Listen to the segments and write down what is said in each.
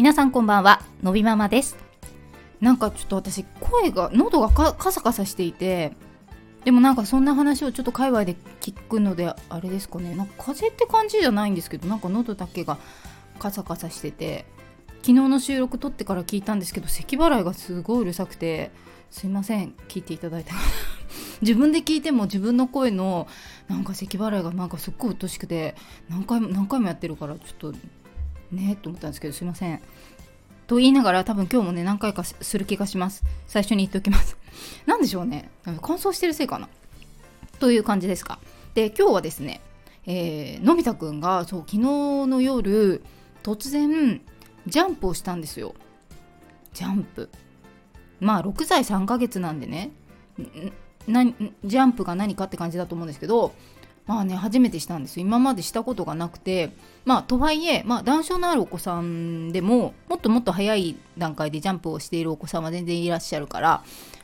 皆さんこんばんはのびママです。なんかちょっと私声が喉がカサカサしていてでもなんかそんな話をちょっと界隈で聞くのであれですかね。なんか風邪って感じじゃないんですけどなんか喉だけがカサカサしてて昨日の収録撮ってから聞いたんですけど咳払いがすごいうるさくてすいません。聞いていただいて 自分で聞いても自分の声のなんか咳払いがなんかすっごいうっとしくて何回も何回もやってるからちょっとねと思ったんですけどすいません。と言いながら多分今日もね何回かする気がします。最初に言っておきます。何でしょうね。乾燥してるせいかな。という感じですか。で今日はですね、えー、のび太くんがそう昨日の夜突然ジャンプをしたんですよ。ジャンプ。まあ6歳3ヶ月なんでねなジャンプが何かって感じだと思うんですけどまあね初めてしたんです今までしたことがなくてまあとはいえ、まあ、断症のあるお子さんでももっともっと早い段階でジャンプをしているお子さんは全然いらっしゃるから、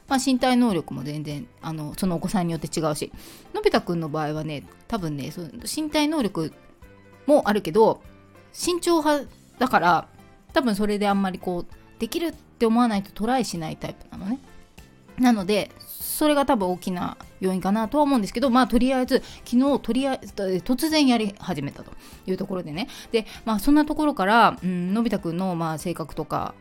まあ、身体能力も全然あのそのお子さんによって違うしのび太くんの場合はね多分ねその身体能力もあるけど身長派だから多分それであんまりこうできるって思わないとトライしないタイプなのね。なのでそれが多分大きな要因かなとは思うんですけどまあとりあえず昨日とりあえず突然やり始めたというところでね。でまあそんなところから、うん、のび太くんのまあ性格とか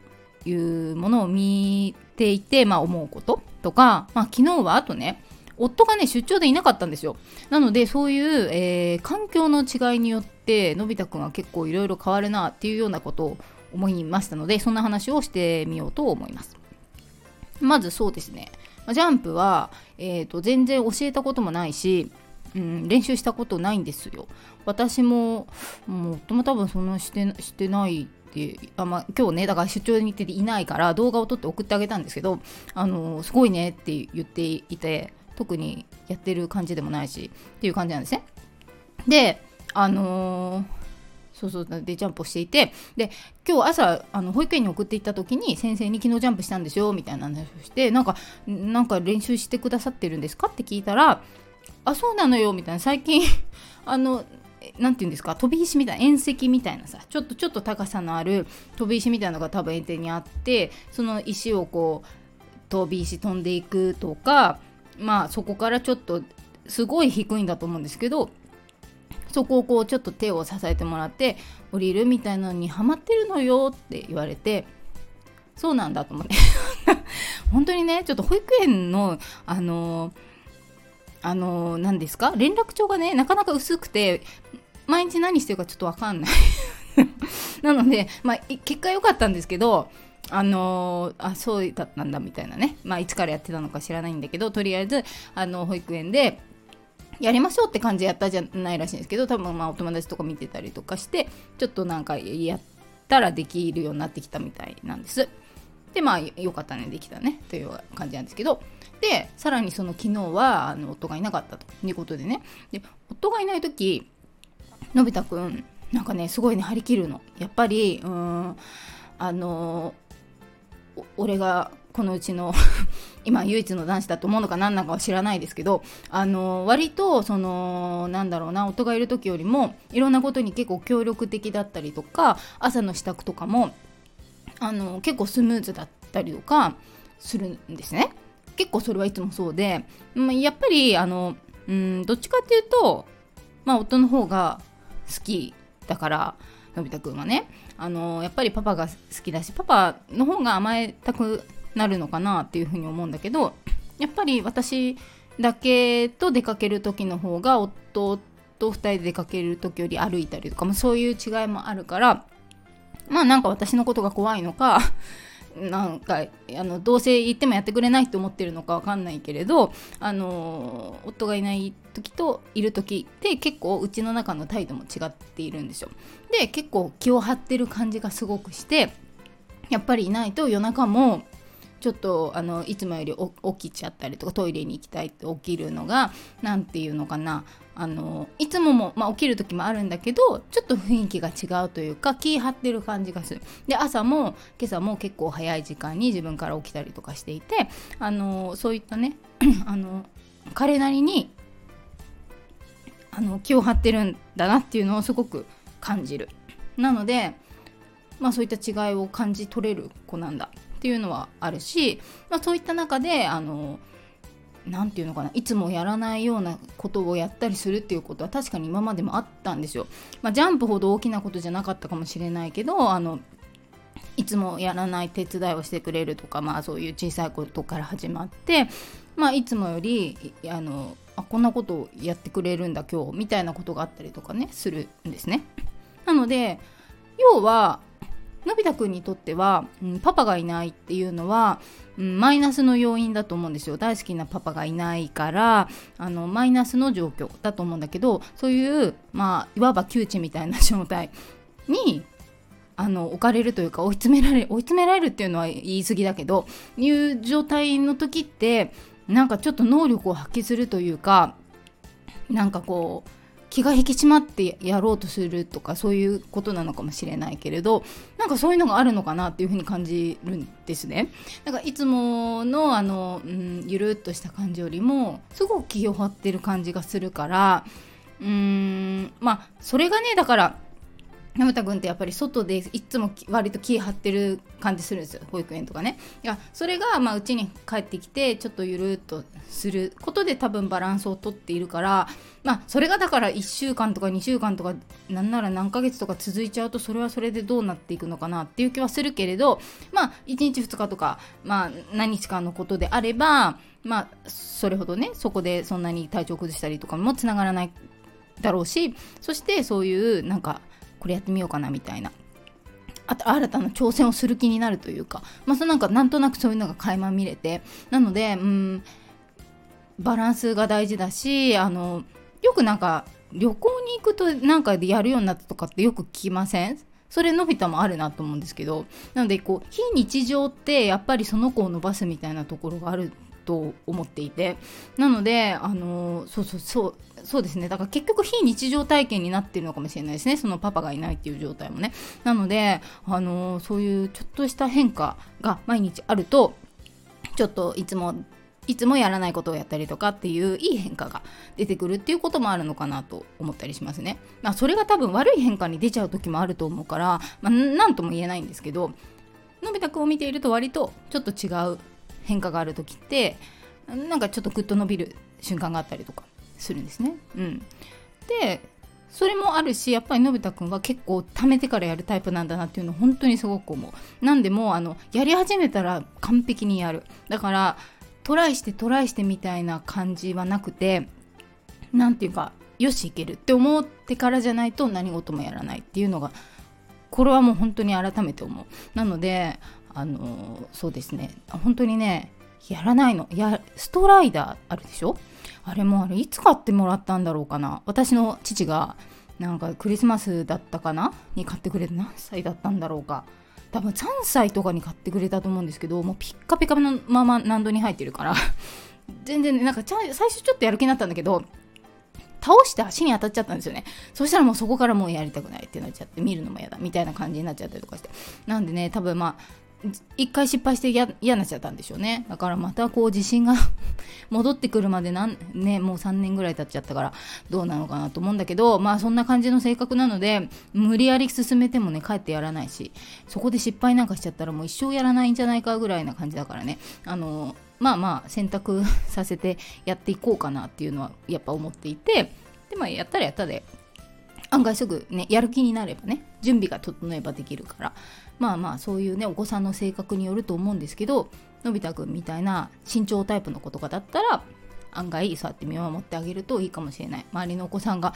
いうものを見ていて、まあ、思うこととか、まあ、昨日はあとね夫がね出張でいなかったんですよ。なのでそういう、えー、環境の違いによってのび太くんは結構いろいろ変わるなっていうようなことを思いましたのでそんな話をしてみようと思います。まずそうですね。ジャンプは、えーと、全然教えたこともないし、うん、練習したことないんですよ。私ももう夫も多分そんなしてしてないってあ、まあ、今日ねだから出張に行ってていないから動画を撮って送ってあげたんですけどあのすごいねって言っていて特にやってる感じでもないしっていう感じなんですね。であのーそうそうでジャンプをしていてで今日朝あの保育園に送っていった時に先生に昨日ジャンプしたんですよみたいな話をしてなんかなんか練習してくださってるんですかって聞いたらあそうなのよみたいな。最近 あの何て言うんですか飛び石みたいな縁石みたいなさちょっとちょっと高さのある飛び石みたいなのが多分園庭にあってその石をこう飛び石飛んでいくとかまあそこからちょっとすごい低いんだと思うんですけどそこをこうちょっと手を支えてもらって降りるみたいなのにハマってるのよって言われてそうなんだと思って。本当にねちょっと保育園のあのあの何ですか？連絡帳がねなかなか薄くて毎日何してるかちょっと分かんない。なので、まあ、結果良かったんですけどあのー、あそうだったんだみたいなね、まあ、いつからやってたのか知らないんだけどとりあえずあの保育園でやりましょうって感じでやったじゃないらしいんですけど多分まあお友達とか見てたりとかしてちょっとなんかやったらできるようになってきたみたいなんです。でまあよかったねできたねという感じなんですけど。でさらにその昨日はあの夫がいなかったということでね。で夫がいない時のび太くんなんかねすごいね張り切るの。やっぱりうんあの俺がこのうちの 今唯一の男子だと思うのか何なのかは知らないですけどあの割とそのなんだろうな夫がいる時よりもいろんなことに結構協力的だったりとか朝の支度とかもあの結構スムーズだったりとかするんですね。結構それはいつもそうで、まあ、やっぱりあのうんどっちかっていうと、まあ、夫の方が好きだからのび太くんはねあのやっぱりパパが好きだしパパの方が甘えたくなるのかなっていうふうに思うんだけどやっぱり私だけと出かける時の方が夫と2人で出かける時より歩いたりとか、まあ、そういう違いもあるからまあなんか私のことが怖いのか なんかあのどうせ言ってもやってくれないって思ってるのかわかんないけれどあの夫がいない時といる時って結構うちの中の態度も違っているんですよ。で結構気を張ってる感じがすごくしてやっぱりいないと夜中もちょっとあのいつもより起きちゃったりとかトイレに行きたいって起きるのが何て言うのかな。あのいつもも、まあ、起きる時もあるんだけどちょっと雰囲気が違うというか気張ってる感じがする。で朝も今朝も結構早い時間に自分から起きたりとかしていてあのそういったね あの彼なりにあの気を張ってるんだなっていうのをすごく感じる。なのでまあ、そういった違いを感じ取れる子なんだ。っていうのはあるし、まあ、そういった中であの何て言うのかないつもやらないようなことをやったりするっていうことは確かに今までもあったんですよ。まあ、ジャンプほど大きなことじゃなかったかもしれないけどあのいつもやらない手伝いをしてくれるとか、まあ、そういう小さいことから始まって、まあ、いつもよりあのあこんなことをやってくれるんだ今日みたいなことがあったりとかねするんですね。なので要はのび太くんにとっては、うん、パパがいないっていうのは、うん、マイナスの要因だと思うんですよ。大好きなパパがいないからあのマイナスの状況だと思うんだけどそういうまあいわば窮地みたいな状態にあの置かれるというか追い詰められ追い詰められるっていうのは言い過ぎだけどいう状態の時ってなんかちょっと能力を発揮するというかなんかこう気が引き締まってやろうとするとかそういうことなのかもしれないけれどなんかそういうのがあるのかなっていうふうに感じるんですね。なんかいつものあの、うん、ゆるっとした感じよりもすごく気を張ってる感じがするからうーんまあそれがねだから山田君ってやっぱり外でいつも割と気張ってる感じするんですよ保育園とかね。いやそれがまあうちに帰ってきてちょっとゆるっとすることで多分バランスをとっているからまあそれがだから1週間とか2週間とかなんなら何ヶ月とか続いちゃうとそれはそれでどうなっていくのかなっていう気はするけれどまあ1日2日とかまあ何日間のことであればまあそれほどねそこでそんなに体調崩したりとかもつながらないだろうしそしてそういうなんかこれやってみようかなみたいな。あと新たな挑戦をする気になるというか、まあ、そなんかなんとなくそういうのが垣間見れて。なのでうんバランスが大事だしあのよくなんか旅行に行くとなんかでやるようになったとかってよく聞きません？それのび太もあるなと思うんですけど。なのでこう非日常ってやっぱりその子を伸ばすみたいなところがあると思っていて。なのであのそうそうそうそうですね。だから結局非日常体験になってるのかもしれないですね。そのパパがいないっていう状態もね。なのであのそういうちょっとした変化が毎日あるとちょっといつもいつもやらないことをやったりとかっていういい変化が出てくるっていうこともあるのかなと思ったりしますね。まあそれが多分悪い変化に出ちゃう時もあると思うから、まあ、何とも言えないんですけどのび太くんを見ていると割とちょっと違う変化がある時ってなんかちょっとグッと伸びる瞬間があったりとかするんですね。うん、でそれもあるしやっぱりのび太くんは結構貯めてからやるタイプなんだなっていうのを本当にすごく思う。なんでもあのやり始めたら完璧にやる。だからトライしてトライしてみたいな感じはなくて何て言うかよしいけるって思ってからじゃないと何事もやらないっていうのがこれはもう本当に改めて思う。なのであのそうですね。本当にねやらないの。やストライダーあるでしょ？あれもあれいつ買ってもらったんだろうかな。私の父がなんかクリスマスだったかな？に買ってくれた何歳だったんだろうか。多分3歳とかに買ってくれたと思うんですけどもうピッカピカのまま難度に入ってるから。全然ねなんか最初ちょっとやる気になったんだけど倒して足に当たっちゃったんですよね。そしたらもうそこからもうやりたくないってなっちゃって見るのも嫌だみたいな感じになっちゃったりとかして。なんでね多分まあ一回失敗して嫌になっちゃったんでしょうね。だからまたこう自信が 戻ってくるまでなんねもう3年ぐらい経っちゃったからどうなのかなと思うんだけどまあそんな感じの性格なので無理やり進めてもね帰ってやらないしそこで失敗なんかしちゃったらもう一生やらないんじゃないかぐらいな感じだからね。あのまあまあ選択させてやっていこうかなっていうのはやっぱ思っていてでまあやったらやったで。案外すぐねやる気になればね準備が整えばできるから。まあまあそういうねお子さんの性格によると思うんですけどのび太くんみたいな身長タイプの子とかだったら案外そうやって見守ってあげるといいかもしれない。周りのお子さんが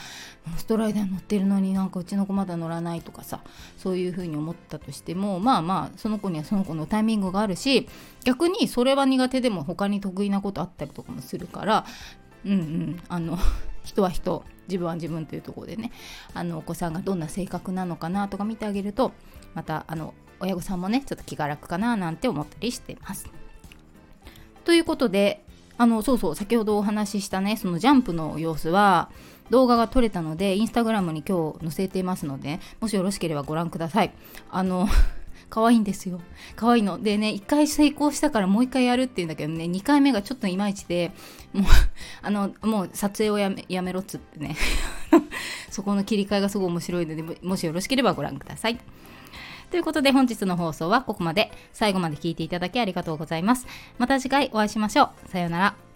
ストライダー乗ってるのになんかうちの子まだ乗らないとかさそういう風に思ったとしてもまあまあその子にはその子のタイミングがあるし逆にそれは苦手でも他に得意なことあったりとかもするからうんうんあの人は人自分は自分というところでねあのお子さんがどんな性格なのかなとか見てあげるとまたあの親御さんもねちょっと気が楽かななんて思ったりしています。ということであのそうそう先ほどお話ししたねそのジャンプの様子は動画が撮れたのでインスタグラムに今日載せていますのでもしよろしければご覧ください。あの可愛いんですよ。可愛いの。でね、1回成功したからもう1回やるっていうんだけどね、2回目がちょっといまいちで、もう、あの、もう撮影をやめやめろっつってね、そこの切り替えがすごい面白いので、もしよろしければご覧ください。ということで本日の放送はここまで最後まで聞いていただきありがとうございますまた次回お会いしましょうさようなら